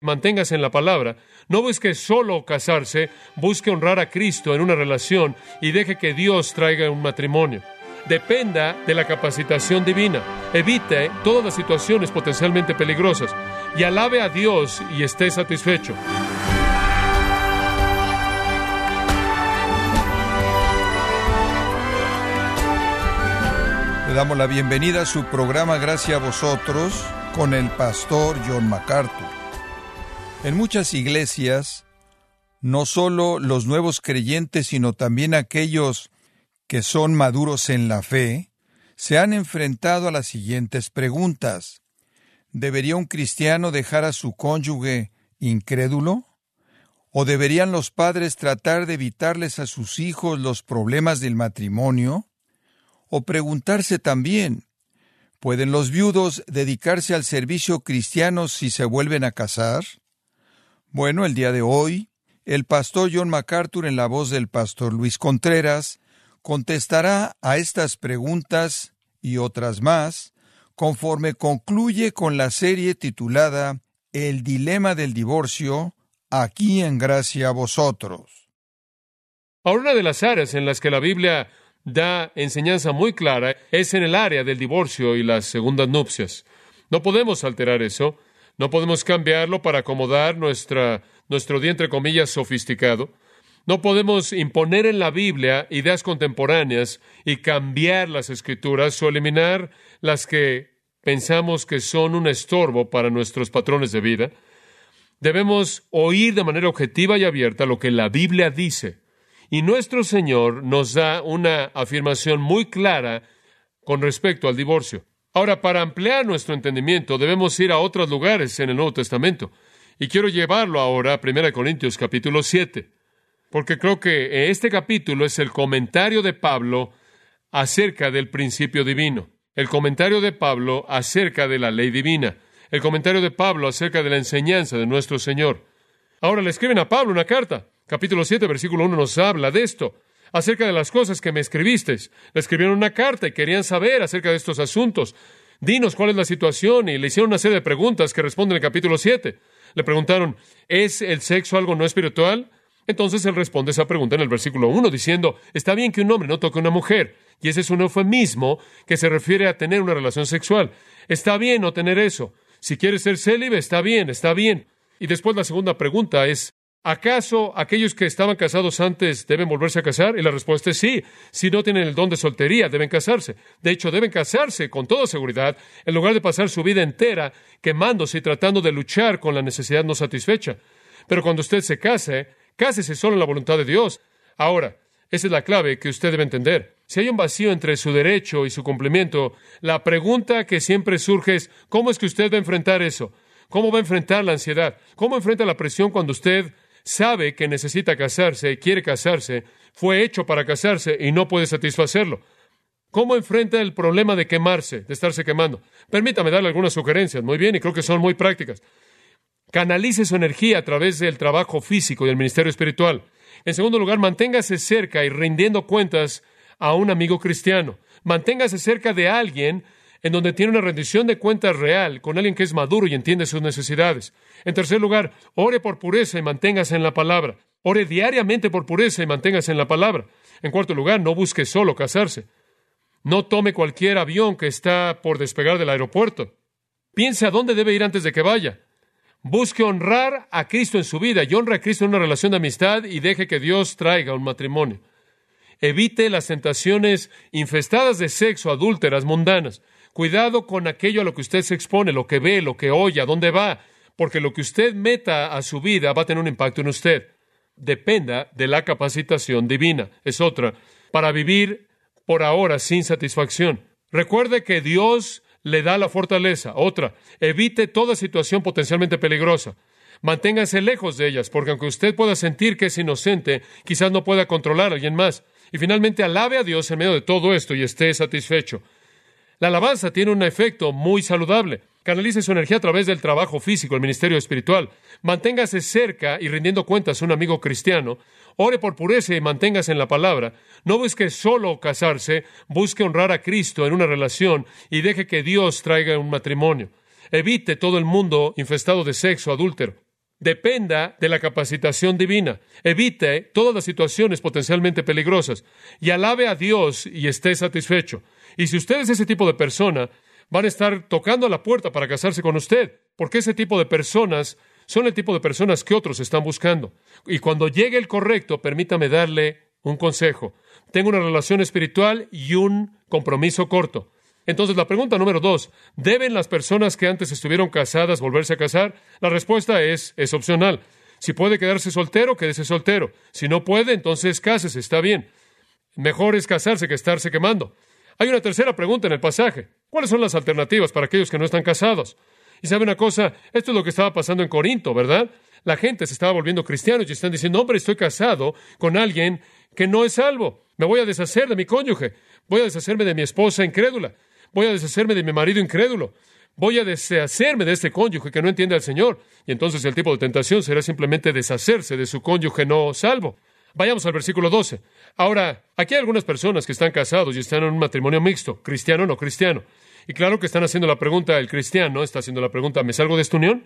manténgase en la palabra. No busque solo casarse, busque honrar a Cristo en una relación y deje que Dios traiga un matrimonio. Dependa de la capacitación divina. Evite todas las situaciones potencialmente peligrosas y alabe a Dios y esté satisfecho. Le damos la bienvenida a su programa Gracias a vosotros con el pastor John MacArthur. En muchas iglesias, no solo los nuevos creyentes, sino también aquellos que son maduros en la fe, se han enfrentado a las siguientes preguntas. ¿Debería un cristiano dejar a su cónyuge incrédulo? ¿O deberían los padres tratar de evitarles a sus hijos los problemas del matrimonio? O preguntarse también, ¿pueden los viudos dedicarse al servicio cristiano si se vuelven a casar? Bueno, el día de hoy, el pastor John MacArthur en la voz del pastor Luis Contreras contestará a estas preguntas y otras más conforme concluye con la serie titulada El dilema del divorcio, aquí en gracia a vosotros. Ahora, una de las áreas en las que la Biblia da enseñanza muy clara es en el área del divorcio y las segundas nupcias. No podemos alterar eso, no podemos cambiarlo para acomodar nuestro día, entre comillas, sofisticado. No podemos imponer en la Biblia ideas contemporáneas y cambiar las escrituras o eliminar las que pensamos que son un estorbo para nuestros patrones de vida. Debemos oír de manera objetiva y abierta lo que la Biblia dice y nuestro Señor nos da una afirmación muy clara con respecto al divorcio. Ahora, para ampliar nuestro entendimiento, debemos ir a otros lugares en el Nuevo Testamento. Y quiero llevarlo ahora a 1 Corintios capítulo 7, porque creo que este capítulo es el comentario de Pablo acerca del principio divino, el comentario de Pablo acerca de la ley divina, el comentario de Pablo acerca de la enseñanza de nuestro Señor. Ahora le escriben a Pablo una carta capítulo 7, versículo 1 nos habla de esto, acerca de las cosas que me escribisteis. Le escribieron una carta y querían saber acerca de estos asuntos. Dinos cuál es la situación y le hicieron una serie de preguntas que responden en el capítulo 7. Le preguntaron, ¿es el sexo algo no espiritual? Entonces él responde esa pregunta en el versículo 1 diciendo, está bien que un hombre no toque a una mujer, y ese es un eufemismo que se refiere a tener una relación sexual. Está bien no tener eso. Si quieres ser célibe, está bien, está bien. Y después la segunda pregunta es, ¿Acaso aquellos que estaban casados antes deben volverse a casar? Y la respuesta es sí. Si no tienen el don de soltería, deben casarse. De hecho, deben casarse con toda seguridad, en lugar de pasar su vida entera quemándose y tratando de luchar con la necesidad no satisfecha. Pero cuando usted se case, cásese solo en la voluntad de Dios. Ahora, esa es la clave que usted debe entender. Si hay un vacío entre su derecho y su cumplimiento, la pregunta que siempre surge es, ¿cómo es que usted va a enfrentar eso? ¿Cómo va a enfrentar la ansiedad? ¿Cómo enfrenta la presión cuando usted sabe que necesita casarse, quiere casarse, fue hecho para casarse y no puede satisfacerlo. ¿Cómo enfrenta el problema de quemarse, de estarse quemando? Permítame darle algunas sugerencias, muy bien, y creo que son muy prácticas. Canalice su energía a través del trabajo físico y el ministerio espiritual. En segundo lugar, manténgase cerca y rindiendo cuentas a un amigo cristiano. Manténgase cerca de alguien en donde tiene una rendición de cuentas real con alguien que es maduro y entiende sus necesidades. En tercer lugar, ore por pureza y manténgase en la palabra. Ore diariamente por pureza y manténgase en la palabra. En cuarto lugar, no busque solo casarse. No tome cualquier avión que está por despegar del aeropuerto. Piense a dónde debe ir antes de que vaya. Busque honrar a Cristo en su vida y honre a Cristo en una relación de amistad y deje que Dios traiga un matrimonio. Evite las tentaciones infestadas de sexo, adúlteras, mundanas. Cuidado con aquello a lo que usted se expone, lo que ve, lo que oye, a dónde va, porque lo que usted meta a su vida va a tener un impacto en usted. Dependa de la capacitación divina. Es otra. Para vivir por ahora sin satisfacción. Recuerde que Dios le da la fortaleza. Otra. Evite toda situación potencialmente peligrosa. Manténgase lejos de ellas, porque aunque usted pueda sentir que es inocente, quizás no pueda controlar a alguien más. Y finalmente alabe a Dios en medio de todo esto y esté satisfecho. La alabanza tiene un efecto muy saludable. Canalice su energía a través del trabajo físico, el ministerio espiritual. Manténgase cerca y rindiendo cuentas a un amigo cristiano. Ore por pureza y manténgase en la palabra. No busque solo casarse, busque honrar a Cristo en una relación y deje que Dios traiga un matrimonio. Evite todo el mundo infestado de sexo adúltero. Dependa de la capacitación divina. Evite todas las situaciones potencialmente peligrosas y alabe a Dios y esté satisfecho. Y si usted es ese tipo de persona, van a estar tocando a la puerta para casarse con usted, porque ese tipo de personas son el tipo de personas que otros están buscando. Y cuando llegue el correcto, permítame darle un consejo. Tengo una relación espiritual y un compromiso corto. Entonces, la pregunta número dos, ¿deben las personas que antes estuvieron casadas volverse a casar? La respuesta es, es opcional. Si puede quedarse soltero, quédese soltero. Si no puede, entonces cásese, está bien. Mejor es casarse que estarse quemando. Hay una tercera pregunta en el pasaje. ¿Cuáles son las alternativas para aquellos que no están casados? Y sabe una cosa, esto es lo que estaba pasando en Corinto, ¿verdad? La gente se estaba volviendo cristianos y están diciendo, hombre, estoy casado con alguien que no es salvo. Me voy a deshacer de mi cónyuge. Voy a deshacerme de mi esposa incrédula. Voy a deshacerme de mi marido incrédulo. Voy a deshacerme de este cónyuge que no entiende al Señor. Y entonces el tipo de tentación será simplemente deshacerse de su cónyuge no salvo. Vayamos al versículo 12. Ahora, aquí hay algunas personas que están casados y están en un matrimonio mixto, cristiano o no cristiano. Y claro que están haciendo la pregunta, el cristiano está haciendo la pregunta, ¿me salgo de esta unión?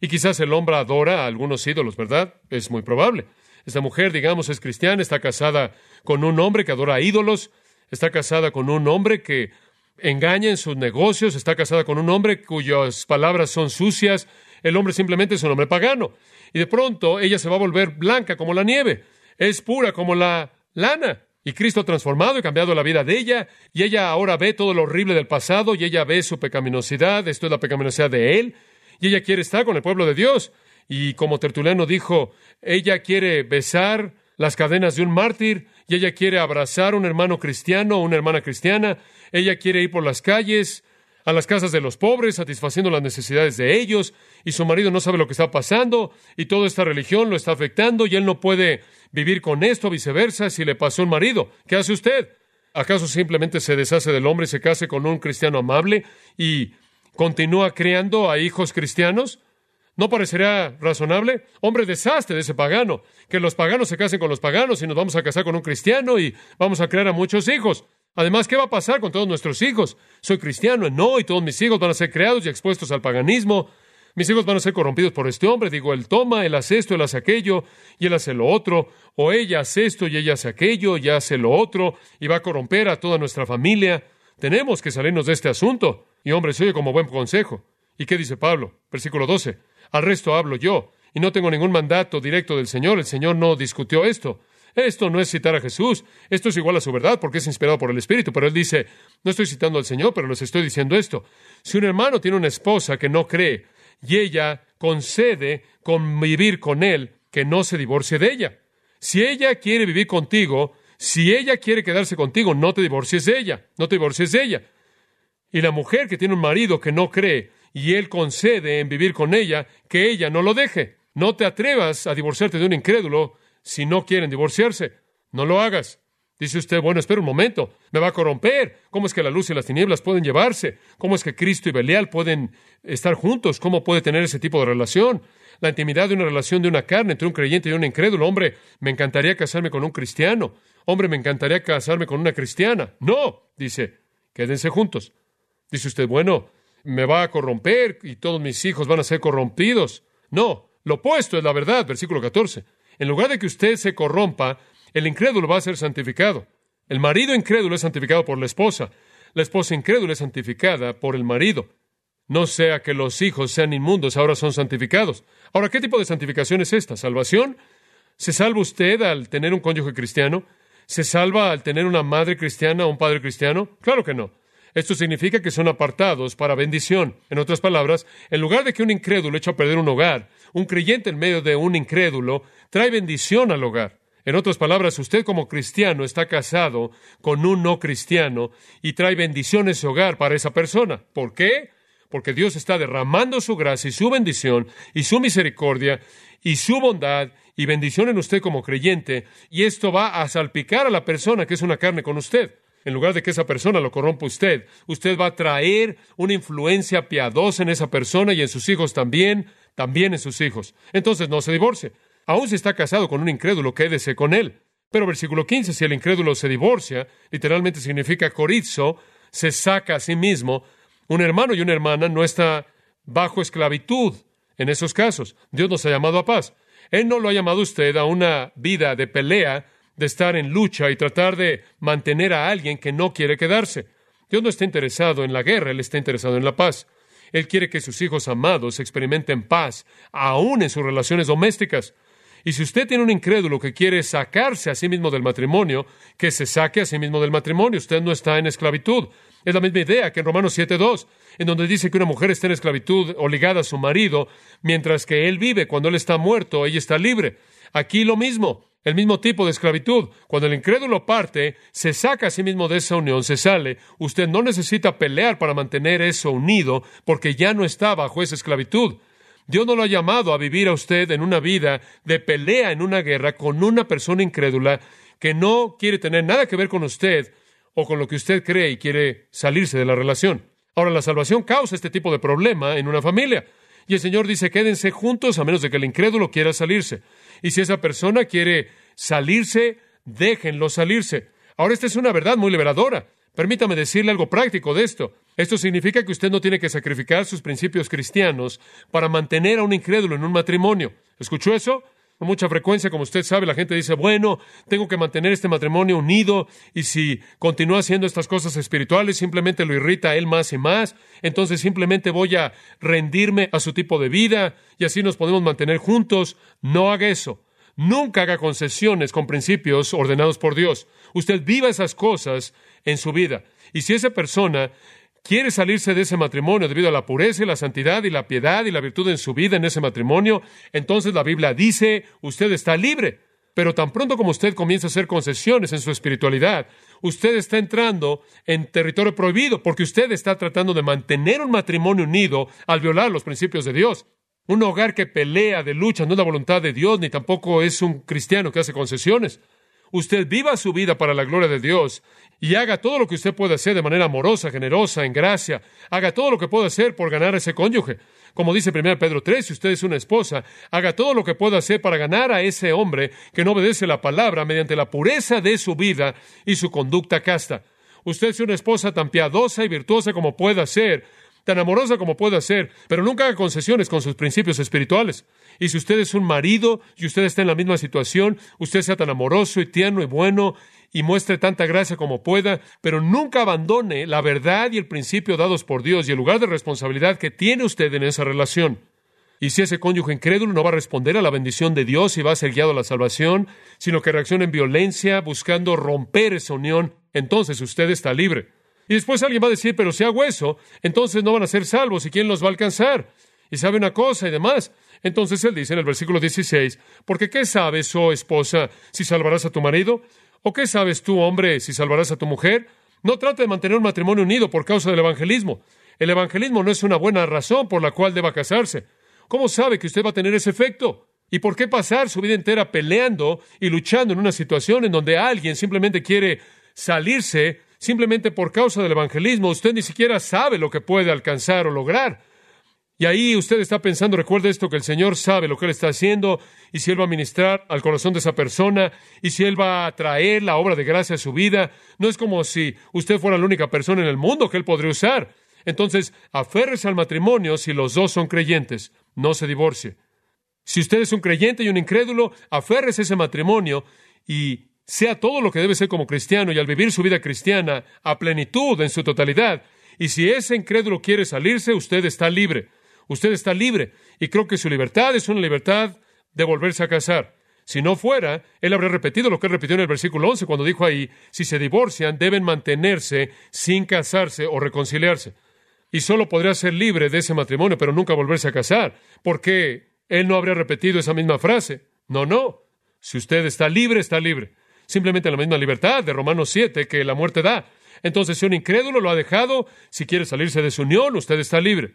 Y quizás el hombre adora a algunos ídolos, ¿verdad? Es muy probable. Esta mujer, digamos, es cristiana, está casada con un hombre que adora a ídolos, está casada con un hombre que engaña en sus negocios, está casada con un hombre cuyas palabras son sucias, el hombre simplemente es un hombre pagano. Y de pronto ella se va a volver blanca como la nieve, es pura como la lana. Y Cristo ha transformado y cambiado la vida de ella, y ella ahora ve todo lo horrible del pasado, y ella ve su pecaminosidad, esto es la pecaminosidad de él, y ella quiere estar con el pueblo de Dios. Y como Tertuliano dijo, ella quiere besar las cadenas de un mártir, y ella quiere abrazar a un hermano cristiano o una hermana cristiana, ella quiere ir por las calles, a las casas de los pobres, satisfaciendo las necesidades de ellos, y su marido no sabe lo que está pasando, y toda esta religión lo está afectando, y él no puede vivir con esto, viceversa, si le pasó un marido. ¿Qué hace usted? ¿Acaso simplemente se deshace del hombre y se case con un cristiano amable y continúa criando a hijos cristianos? ¿No parecerá razonable? Hombre, deshazte de ese pagano. Que los paganos se casen con los paganos y nos vamos a casar con un cristiano y vamos a crear a muchos hijos. Además, ¿qué va a pasar con todos nuestros hijos? Soy cristiano, no, y todos mis hijos van a ser creados y expuestos al paganismo. Mis hijos van a ser corrompidos por este hombre. Digo, él toma, él hace esto, él hace aquello, y él hace lo otro. O ella hace esto y ella hace aquello y hace lo otro, y va a corromper a toda nuestra familia. Tenemos que salirnos de este asunto. Y hombre, se oye como buen consejo. ¿Y qué dice Pablo? Versículo 12. Al resto hablo yo, y no tengo ningún mandato directo del Señor. El Señor no discutió esto. Esto no es citar a Jesús, esto es igual a su verdad porque es inspirado por el Espíritu, pero él dice, no estoy citando al Señor, pero les estoy diciendo esto. Si un hermano tiene una esposa que no cree y ella concede convivir con él, que no se divorcie de ella. Si ella quiere vivir contigo, si ella quiere quedarse contigo, no te divorcies de ella, no te divorcies de ella. Y la mujer que tiene un marido que no cree y él concede en vivir con ella, que ella no lo deje. No te atrevas a divorciarte de un incrédulo si no quieren divorciarse. No lo hagas. Dice usted, bueno, espera un momento, me va a corromper. ¿Cómo es que la luz y las tinieblas pueden llevarse? ¿Cómo es que Cristo y Belial pueden estar juntos? ¿Cómo puede tener ese tipo de relación? La intimidad de una relación de una carne entre un creyente y un incrédulo. Hombre, me encantaría casarme con un cristiano. Hombre, me encantaría casarme con una cristiana. No, dice, quédense juntos. Dice usted, bueno, me va a corromper y todos mis hijos van a ser corrompidos. No, lo opuesto es la verdad, versículo 14. En lugar de que usted se corrompa, el incrédulo va a ser santificado. El marido incrédulo es santificado por la esposa. La esposa incrédula es santificada por el marido. No sea que los hijos sean inmundos, ahora son santificados. Ahora, ¿qué tipo de santificación es esta? ¿Salvación? ¿Se salva usted al tener un cónyuge cristiano? ¿Se salva al tener una madre cristiana o un padre cristiano? Claro que no. Esto significa que son apartados para bendición. En otras palabras, en lugar de que un incrédulo eche a perder un hogar, un creyente en medio de un incrédulo trae bendición al hogar. En otras palabras, usted como cristiano está casado con un no cristiano y trae bendición en su hogar para esa persona. ¿Por qué? Porque Dios está derramando su gracia y su bendición y su misericordia y su bondad y bendición en usted como creyente y esto va a salpicar a la persona que es una carne con usted. En lugar de que esa persona lo corrompa usted, usted va a traer una influencia piadosa en esa persona y en sus hijos también, también en sus hijos. Entonces no se divorcie. Aún si está casado con un incrédulo, quédese con él. Pero versículo 15, si el incrédulo se divorcia, literalmente significa corizo, se saca a sí mismo. Un hermano y una hermana no está bajo esclavitud en esos casos. Dios nos ha llamado a paz. Él no lo ha llamado usted a una vida de pelea, de estar en lucha y tratar de mantener a alguien que no quiere quedarse. Dios no está interesado en la guerra, Él está interesado en la paz. Él quiere que sus hijos amados experimenten paz, aún en sus relaciones domésticas. Y si usted tiene un incrédulo que quiere sacarse a sí mismo del matrimonio, que se saque a sí mismo del matrimonio. Usted no está en esclavitud. Es la misma idea que en Romanos 7.2, en donde dice que una mujer está en esclavitud o ligada a su marido, mientras que él vive, cuando él está muerto, ella está libre. Aquí lo mismo, el mismo tipo de esclavitud. Cuando el incrédulo parte, se saca a sí mismo de esa unión, se sale. Usted no necesita pelear para mantener eso unido, porque ya no está bajo esa esclavitud. Dios no lo ha llamado a vivir a usted en una vida de pelea en una guerra con una persona incrédula que no quiere tener nada que ver con usted o con lo que usted cree y quiere salirse de la relación. Ahora, la salvación causa este tipo de problema en una familia. Y el Señor dice, quédense juntos a menos de que el incrédulo quiera salirse. Y si esa persona quiere salirse, déjenlo salirse. Ahora, esta es una verdad muy liberadora. Permítame decirle algo práctico de esto. Esto significa que usted no tiene que sacrificar sus principios cristianos para mantener a un incrédulo en un matrimonio. ¿Escuchó eso? Con mucha frecuencia, como usted sabe, la gente dice, bueno, tengo que mantener este matrimonio unido y si continúa haciendo estas cosas espirituales, simplemente lo irrita a él más y más, entonces simplemente voy a rendirme a su tipo de vida y así nos podemos mantener juntos. No haga eso. Nunca haga concesiones con principios ordenados por Dios. Usted viva esas cosas en su vida. Y si esa persona quiere salirse de ese matrimonio debido a la pureza y la santidad y la piedad y la virtud en su vida en ese matrimonio, entonces la Biblia dice, usted está libre. Pero tan pronto como usted comienza a hacer concesiones en su espiritualidad, usted está entrando en territorio prohibido porque usted está tratando de mantener un matrimonio unido al violar los principios de Dios. Un hogar que pelea de lucha no es la voluntad de Dios, ni tampoco es un cristiano que hace concesiones. Usted viva su vida para la gloria de Dios y haga todo lo que usted pueda hacer de manera amorosa, generosa, en gracia. Haga todo lo que pueda hacer por ganar a ese cónyuge. Como dice 1 Pedro 3, si usted es una esposa, haga todo lo que pueda hacer para ganar a ese hombre que no obedece la palabra mediante la pureza de su vida y su conducta casta. Usted es una esposa tan piadosa y virtuosa como pueda ser, tan amorosa como pueda ser, pero nunca haga concesiones con sus principios espirituales. Y si usted es un marido y usted está en la misma situación, usted sea tan amoroso y tierno y bueno y muestre tanta gracia como pueda, pero nunca abandone la verdad y el principio dados por Dios y el lugar de responsabilidad que tiene usted en esa relación. Y si ese cónyuge incrédulo no va a responder a la bendición de Dios y va a ser guiado a la salvación, sino que reacciona en violencia buscando romper esa unión, entonces usted está libre. Y después alguien va a decir, pero si hago eso, entonces no van a ser salvos y quién los va a alcanzar. Y sabe una cosa y demás. Entonces él dice en el versículo 16, porque ¿qué sabes, oh esposa, si salvarás a tu marido? ¿O qué sabes tú, hombre, si salvarás a tu mujer? No trate de mantener un matrimonio unido por causa del evangelismo. El evangelismo no es una buena razón por la cual deba casarse. ¿Cómo sabe que usted va a tener ese efecto? ¿Y por qué pasar su vida entera peleando y luchando en una situación en donde alguien simplemente quiere salirse simplemente por causa del evangelismo? Usted ni siquiera sabe lo que puede alcanzar o lograr. Y ahí usted está pensando, recuerde esto, que el Señor sabe lo que Él está haciendo y si Él va a ministrar al corazón de esa persona y si Él va a traer la obra de gracia a su vida. No es como si usted fuera la única persona en el mundo que Él podría usar. Entonces, aférrese al matrimonio si los dos son creyentes. No se divorcie. Si usted es un creyente y un incrédulo, aférrese a ese matrimonio y sea todo lo que debe ser como cristiano y al vivir su vida cristiana a plenitud en su totalidad. Y si ese incrédulo quiere salirse, usted está libre. Usted está libre y creo que su libertad es una libertad de volverse a casar. Si no fuera, él habría repetido lo que él repitió en el versículo 11 cuando dijo ahí, si se divorcian, deben mantenerse sin casarse o reconciliarse. Y solo podría ser libre de ese matrimonio, pero nunca volverse a casar. ¿Por qué él no habría repetido esa misma frase? No, no. Si usted está libre, está libre. Simplemente la misma libertad de Romanos 7 que la muerte da. Entonces, si un incrédulo lo ha dejado, si quiere salirse de su unión, usted está libre.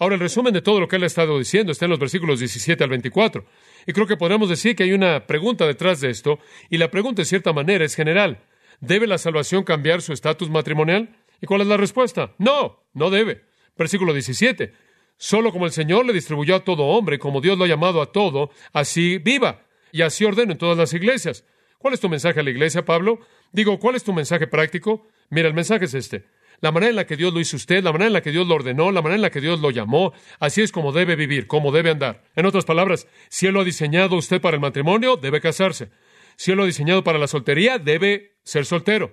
Ahora, el resumen de todo lo que él ha estado diciendo está en los versículos 17 al 24. Y creo que podemos decir que hay una pregunta detrás de esto, y la pregunta, en cierta manera, es general. ¿Debe la salvación cambiar su estatus matrimonial? ¿Y cuál es la respuesta? No, no debe. Versículo 17. Solo como el Señor le distribuyó a todo hombre, como Dios lo ha llamado a todo, así viva. Y así ordeno en todas las iglesias. ¿Cuál es tu mensaje a la iglesia, Pablo? Digo, ¿cuál es tu mensaje práctico? Mira, el mensaje es este. la manera en la que Dios lo hizo usted, la manera en la que Dios lo ordenó, la manera en la que Dios lo llamó, así es como debe vivir, como debe andar. En otras palabras, si Él lo ha diseñado usted para el matrimonio, debe casarse. Si Él lo ha diseñado para la soltería, debe ser soltero.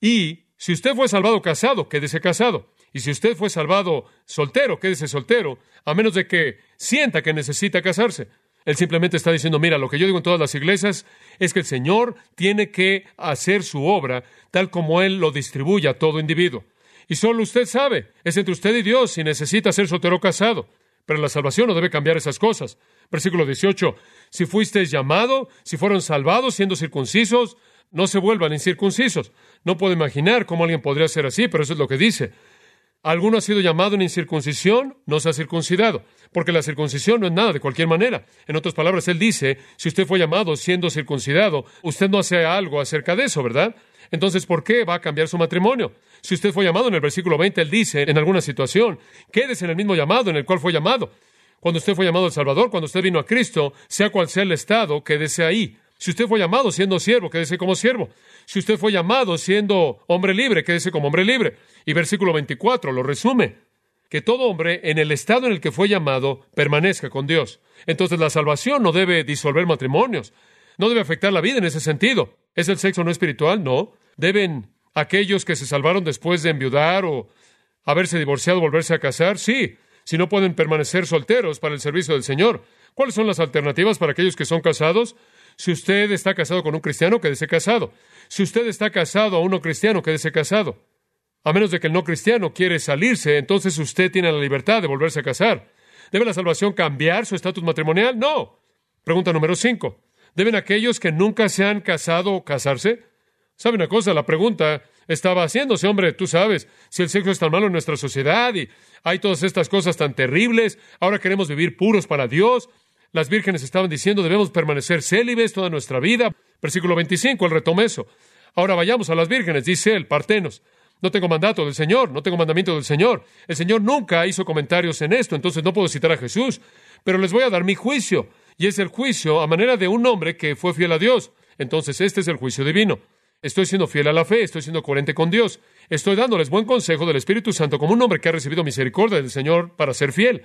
Y si usted fue salvado casado, quédese casado. Y si usted fue salvado soltero, quédese soltero, a menos de que sienta que necesita casarse. Él simplemente está diciendo, mira, lo que yo digo en todas las iglesias es que el Señor tiene que hacer su obra tal como Él lo distribuye a todo individuo. Y solo usted sabe, es entre usted y Dios si necesita ser soltero o casado. Pero la salvación no debe cambiar esas cosas. Versículo 18, si fuisteis llamado, si fueron salvados siendo circuncisos, no se vuelvan incircuncisos. No puedo imaginar cómo alguien podría ser así, pero eso es lo que dice. ¿Alguno ha sido llamado en incircuncisión? No se ha circuncidado, porque la circuncisión no es nada de cualquier manera. En otras palabras, él dice, si usted fue llamado siendo circuncidado, usted no hace algo acerca de eso, ¿verdad? Entonces, ¿por qué va a cambiar su matrimonio? Si usted fue llamado en el versículo 20, él dice, en alguna situación, quédese en el mismo llamado en el cual fue llamado. Cuando usted fue llamado al Salvador, cuando usted vino a Cristo, sea cual sea el estado, quédese ahí. Si usted fue llamado siendo siervo, quédese como siervo. Si usted fue llamado siendo hombre libre, quédese como hombre libre. Y versículo 24 lo resume. Que todo hombre, en el estado en el que fue llamado, permanezca con Dios. Entonces la salvación no debe disolver matrimonios. No debe afectar la vida en ese sentido. ¿Es el sexo no espiritual? No. ¿Deben aquellos que se salvaron después de enviudar o haberse divorciado volverse a casar? Sí. Si no pueden permanecer solteros para el servicio del Señor. ¿Cuáles son las alternativas para aquellos que son casados? Si usted está casado con un cristiano, quédese casado. Si usted está casado a uno cristiano, quédese casado. A menos de que el no cristiano quiere salirse, entonces usted tiene la libertad de volverse a casar. ¿Debe la salvación cambiar su estatus matrimonial? No. Pregunta número cinco. ¿Deben aquellos que nunca se han casado casarse? ¿Sabe una cosa? La pregunta estaba haciéndose, hombre, tú sabes, si el sexo es tan malo en nuestra sociedad y hay todas estas cosas tan terribles, ahora queremos vivir puros para Dios, las vírgenes estaban diciendo, debemos permanecer célibes toda nuestra vida. Versículo 25, él retoma eso. Ahora vayamos a las vírgenes, dice él, partenos. No tengo mandato del Señor, no tengo mandamiento del Señor. El Señor nunca hizo comentarios en esto, entonces no puedo citar a Jesús, pero les voy a dar mi juicio. Y es el juicio a manera de un hombre que fue fiel a Dios. Entonces este es el juicio divino. Estoy siendo fiel a la fe, estoy siendo coherente con Dios. Estoy dándoles buen consejo del Espíritu Santo como un hombre que ha recibido misericordia del Señor para ser fiel.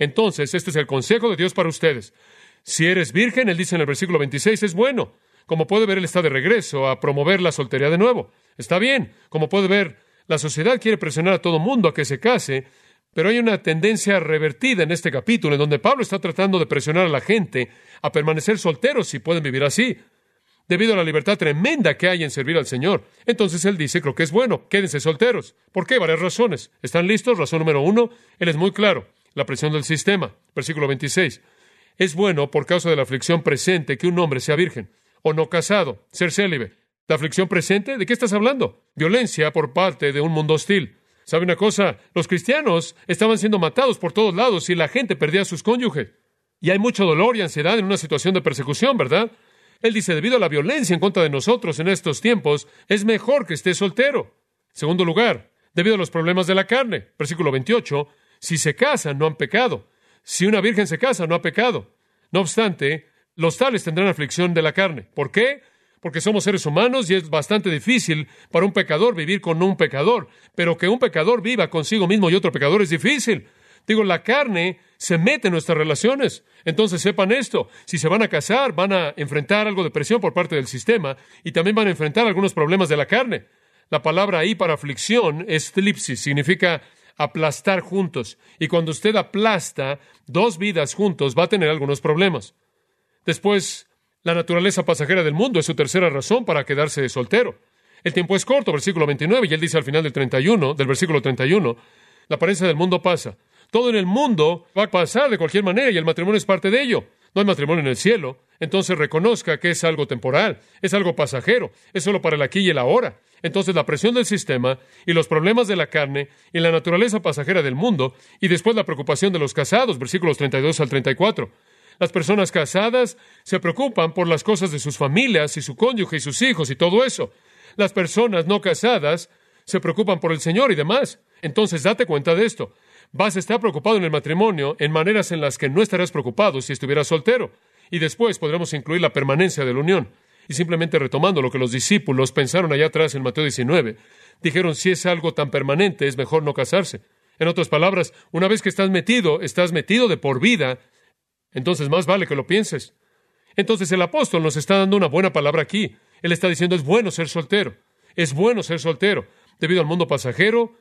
Entonces, este es el consejo de Dios para ustedes. Si eres virgen, él dice en el versículo 26, es bueno. Como puede ver, él está de regreso a promover la soltería de nuevo. Está bien. Como puede ver, la sociedad quiere presionar a todo mundo a que se case, pero hay una tendencia revertida en este capítulo, en donde Pablo está tratando de presionar a la gente a permanecer solteros si pueden vivir así, debido a la libertad tremenda que hay en servir al Señor. Entonces él dice, creo que es bueno, quédense solteros. ¿Por qué? Varias razones. ¿Están listos? Razón número uno, él es muy claro la presión del sistema. Versículo 26. Es bueno, por causa de la aflicción presente, que un hombre sea virgen o no casado, ser célibe. ¿La aflicción presente? ¿De qué estás hablando? Violencia por parte de un mundo hostil. ¿Sabe una cosa? Los cristianos estaban siendo matados por todos lados y la gente perdía a sus cónyuges. Y hay mucho dolor y ansiedad en una situación de persecución, ¿verdad? Él dice, debido a la violencia en contra de nosotros en estos tiempos, es mejor que esté soltero. Segundo lugar, debido a los problemas de la carne. Versículo 28, si se casan, no han pecado. Si una virgen se casa, no ha pecado. No obstante, los tales tendrán aflicción de la carne. ¿Por qué? Porque somos seres humanos y es bastante difícil para un pecador vivir con un pecador. Pero que un pecador viva consigo mismo y otro pecador es difícil. Digo, la carne se mete en nuestras relaciones. Entonces sepan esto, si se van a casar, van a enfrentar algo de presión por parte del sistema y también van a enfrentar algunos problemas de la carne. La palabra ahí para aflicción es tlipsis, significa aplastar juntos. Y cuando usted aplasta dos vidas juntos, va a tener algunos problemas. Después, la naturaleza pasajera del mundo es su tercera razón para quedarse soltero. El tiempo es corto, versículo 29, y él dice al final del 31, del versículo 31, la apariencia del mundo pasa. Todo en el mundo va a pasar de cualquier manera y el matrimonio es parte de ello. No hay matrimonio en el cielo. Entonces reconozca que es algo temporal, es algo pasajero, es solo para el aquí y el ahora. Entonces la presión del sistema y los problemas de la carne y la naturaleza pasajera del mundo y después la preocupación de los casados, versículos 32 al 34. Las personas casadas se preocupan por las cosas de sus familias y su cónyuge y sus hijos y todo eso. Las personas no casadas se preocupan por el Señor y demás. Entonces date cuenta de esto. Vas a estar preocupado en el matrimonio en maneras en las que no estarás preocupado si estuvieras soltero. Y después podremos incluir la permanencia de la unión. Y simplemente retomando lo que los discípulos pensaron allá atrás en Mateo 19, dijeron, si es algo tan permanente, es mejor no casarse. En otras palabras, una vez que estás metido, estás metido de por vida, entonces más vale que lo pienses. Entonces el apóstol nos está dando una buena palabra aquí. Él está diciendo, es bueno ser soltero, es bueno ser soltero, debido al mundo pasajero,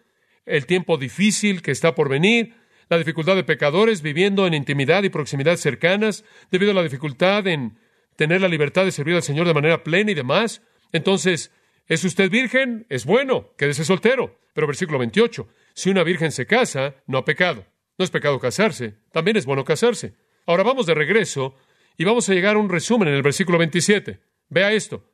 el tiempo difícil que está por venir, la dificultad de pecadores viviendo en intimidad y proximidad cercanas, debido a la dificultad en tener la libertad de servir al Señor de manera plena y demás. Entonces, ¿es usted virgen? Es bueno, quédese soltero. Pero versículo 28, si una virgen se casa, no ha pecado. No es pecado casarse, también es bueno casarse. Ahora vamos de regreso y vamos a llegar a un resumen en el versículo 27. Vea esto.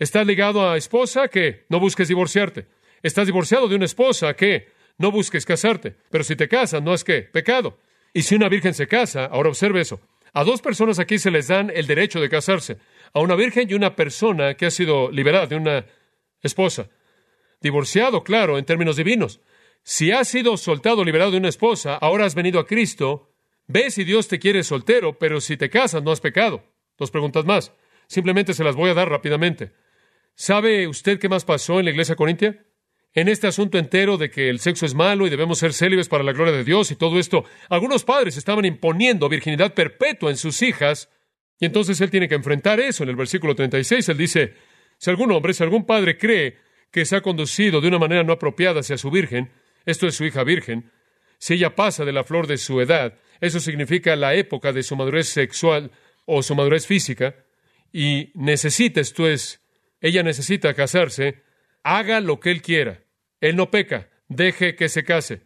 ¿Estás ligado a esposa? que No busques divorciarte. ¿Estás divorciado de una esposa? que No busques casarte. Pero si te casas, no es que pecado. Y si una virgen se casa, ahora observe eso. A dos personas aquí se les dan el derecho de casarse. A una virgen y una persona que ha sido liberada de una esposa. Divorciado, claro, en términos divinos. Si has sido soltado liberado de una esposa, ahora has venido a Cristo, ves si Dios te quiere soltero, pero si te casas no has pecado. Dos preguntas más. Simplemente se las voy a dar rápidamente. ¿Sabe usted qué más pasó en la iglesia corintia? En este asunto entero de que el sexo es malo y debemos ser célibes para la gloria de Dios y todo esto, algunos padres estaban imponiendo virginidad perpetua en sus hijas, y entonces él tiene que enfrentar eso. En el versículo 36 él dice, si algún hombre, si algún padre cree que se ha conducido de una manera no apropiada hacia su virgen, esto es su hija virgen, si ella pasa de la flor de su edad, eso significa la época de su madurez sexual o su madurez física, y necesita, esto es, ella necesita casarse, haga lo que él quiera. Él no peca, deje que se case.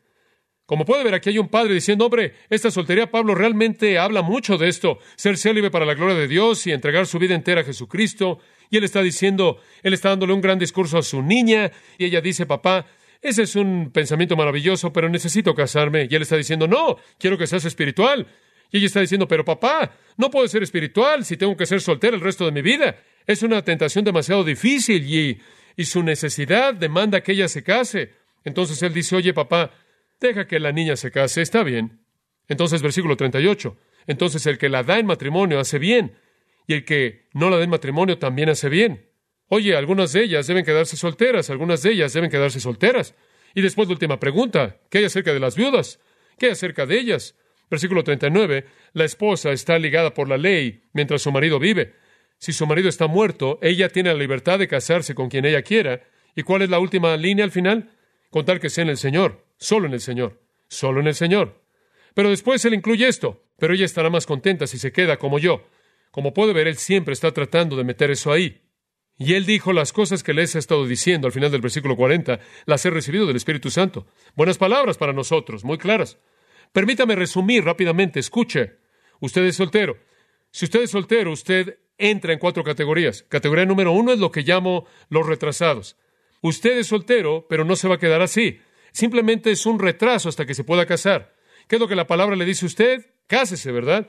Como puede ver, aquí hay un padre diciendo, hombre, esta soltería, Pablo realmente habla mucho de esto, ser célibe para la gloria de Dios y entregar su vida entera a Jesucristo. Y él está diciendo, él está dándole un gran discurso a su niña, y ella dice, papá, ese es un pensamiento maravilloso, pero necesito casarme. Y él está diciendo, no, quiero que seas espiritual. Y ella está diciendo, pero papá, no puedo ser espiritual si tengo que ser soltera el resto de mi vida. Es una tentación demasiado difícil y, y su necesidad demanda que ella se case. Entonces él dice, oye papá, deja que la niña se case, está bien. Entonces versículo 38, entonces el que la da en matrimonio hace bien, y el que no la da en matrimonio también hace bien. Oye, algunas de ellas deben quedarse solteras, algunas de ellas deben quedarse solteras. Y después la última pregunta, ¿qué hay acerca de las viudas? ¿Qué hay acerca de ellas? Versículo 39, la esposa está ligada por la ley mientras su marido vive. Si su marido está muerto, ella tiene la libertad de casarse con quien ella quiera. ¿Y cuál es la última línea al final? Contar que sea en el Señor, solo en el Señor, solo en el Señor. Pero después él incluye esto, pero ella estará más contenta si se queda como yo. Como puede ver, él siempre está tratando de meter eso ahí. Y él dijo las cosas que les ha estado diciendo al final del versículo 40, las he recibido del Espíritu Santo. Buenas palabras para nosotros, muy claras. Permítame resumir rápidamente. Escuche, usted es soltero. Si usted es soltero, usted entra en cuatro categorías. Categoría número uno es lo que llamo los retrasados. Usted es soltero, pero no se va a quedar así. Simplemente es un retraso hasta que se pueda casar. ¿Qué es lo que la palabra le dice a usted? Cásese, ¿verdad?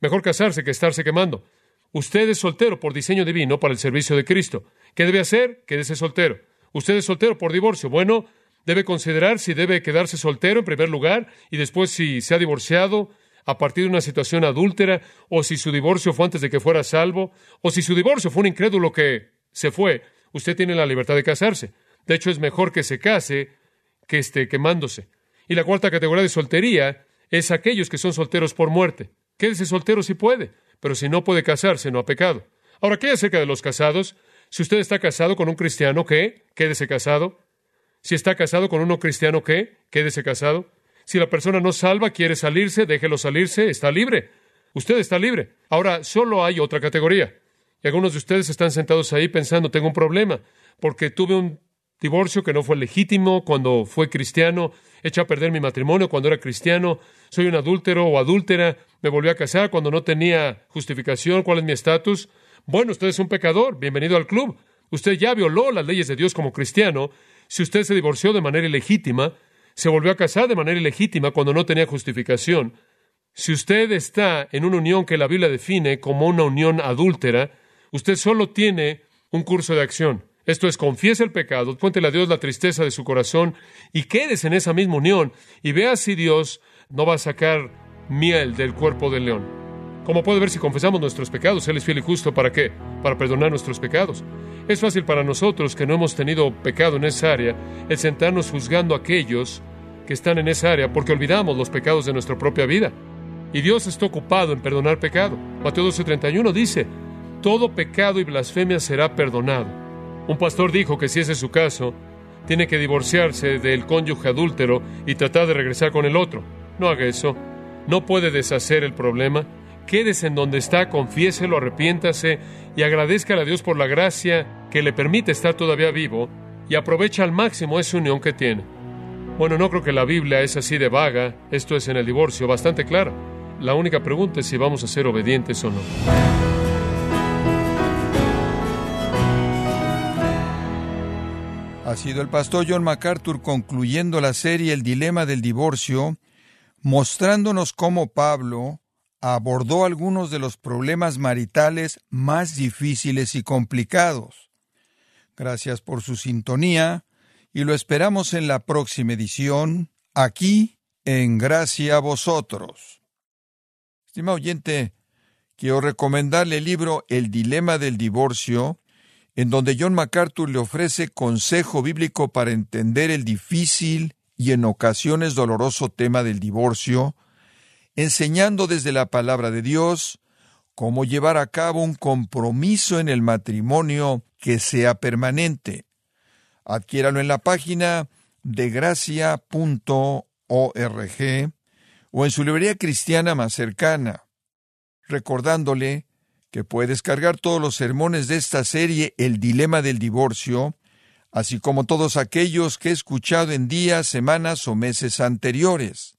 Mejor casarse que estarse quemando. Usted es soltero por diseño divino para el servicio de Cristo. ¿Qué debe hacer? Quédese soltero. Usted es soltero por divorcio. Bueno, debe considerar si debe quedarse soltero en primer lugar y después si se ha divorciado a partir de una situación adúltera o si su divorcio fue antes de que fuera salvo o si su divorcio fue un incrédulo que se fue. Usted tiene la libertad de casarse. De hecho, es mejor que se case que esté quemándose. Y la cuarta categoría de soltería es aquellos que son solteros por muerte. Quédese soltero si puede, pero si no puede casarse, no ha pecado. Ahora, ¿qué hay acerca de los casados? Si usted está casado con un cristiano, ¿qué? Quédese casado. Si está casado con uno cristiano, ¿qué? Quédese casado. Si la persona no salva, quiere salirse, déjelo salirse, está libre. Usted está libre. Ahora, solo hay otra categoría. Y algunos de ustedes están sentados ahí pensando, tengo un problema, porque tuve un divorcio que no fue legítimo cuando fue cristiano, eché a perder mi matrimonio cuando era cristiano, soy un adúltero o adúltera, me volví a casar cuando no tenía justificación, ¿cuál es mi estatus? Bueno, usted es un pecador, bienvenido al club. Usted ya violó las leyes de Dios como cristiano. Si usted se divorció de manera ilegítima, se volvió a casar de manera ilegítima cuando no tenía justificación. Si usted está en una unión que la Biblia define como una unión adúltera, usted solo tiene un curso de acción. Esto es, confiese el pecado, cuéntele a Dios la tristeza de su corazón y quedes en esa misma unión y vea si Dios no va a sacar miel del cuerpo del león. Como puede ver si confesamos nuestros pecados, Él es fiel y justo para qué? Para perdonar nuestros pecados. Es fácil para nosotros que no hemos tenido pecado en esa área el sentarnos juzgando a aquellos que están en esa área porque olvidamos los pecados de nuestra propia vida. Y Dios está ocupado en perdonar pecado. Mateo 12:31 dice, todo pecado y blasfemia será perdonado. Un pastor dijo que si ese es su caso, tiene que divorciarse del cónyuge adúltero y tratar de regresar con el otro. No haga eso. No puede deshacer el problema. Quédese en donde está, confiéselo, arrepiéntase y agradezca a Dios por la gracia que le permite estar todavía vivo y aprovecha al máximo esa unión que tiene. Bueno, no creo que la Biblia es así de vaga, esto es en el divorcio bastante clara. La única pregunta es si vamos a ser obedientes o no. Ha sido el pastor John MacArthur concluyendo la serie El dilema del divorcio, mostrándonos cómo Pablo abordó algunos de los problemas maritales más difíciles y complicados. Gracias por su sintonía y lo esperamos en la próxima edición, aquí en Gracia a vosotros. Estimado oyente, quiero recomendarle el libro El dilema del divorcio, en donde John MacArthur le ofrece consejo bíblico para entender el difícil y en ocasiones doloroso tema del divorcio, enseñando desde la palabra de Dios cómo llevar a cabo un compromiso en el matrimonio que sea permanente. Adquiéralo en la página de gracia.org o en su librería cristiana más cercana, recordándole que puede descargar todos los sermones de esta serie El Dilema del Divorcio, así como todos aquellos que he escuchado en días, semanas o meses anteriores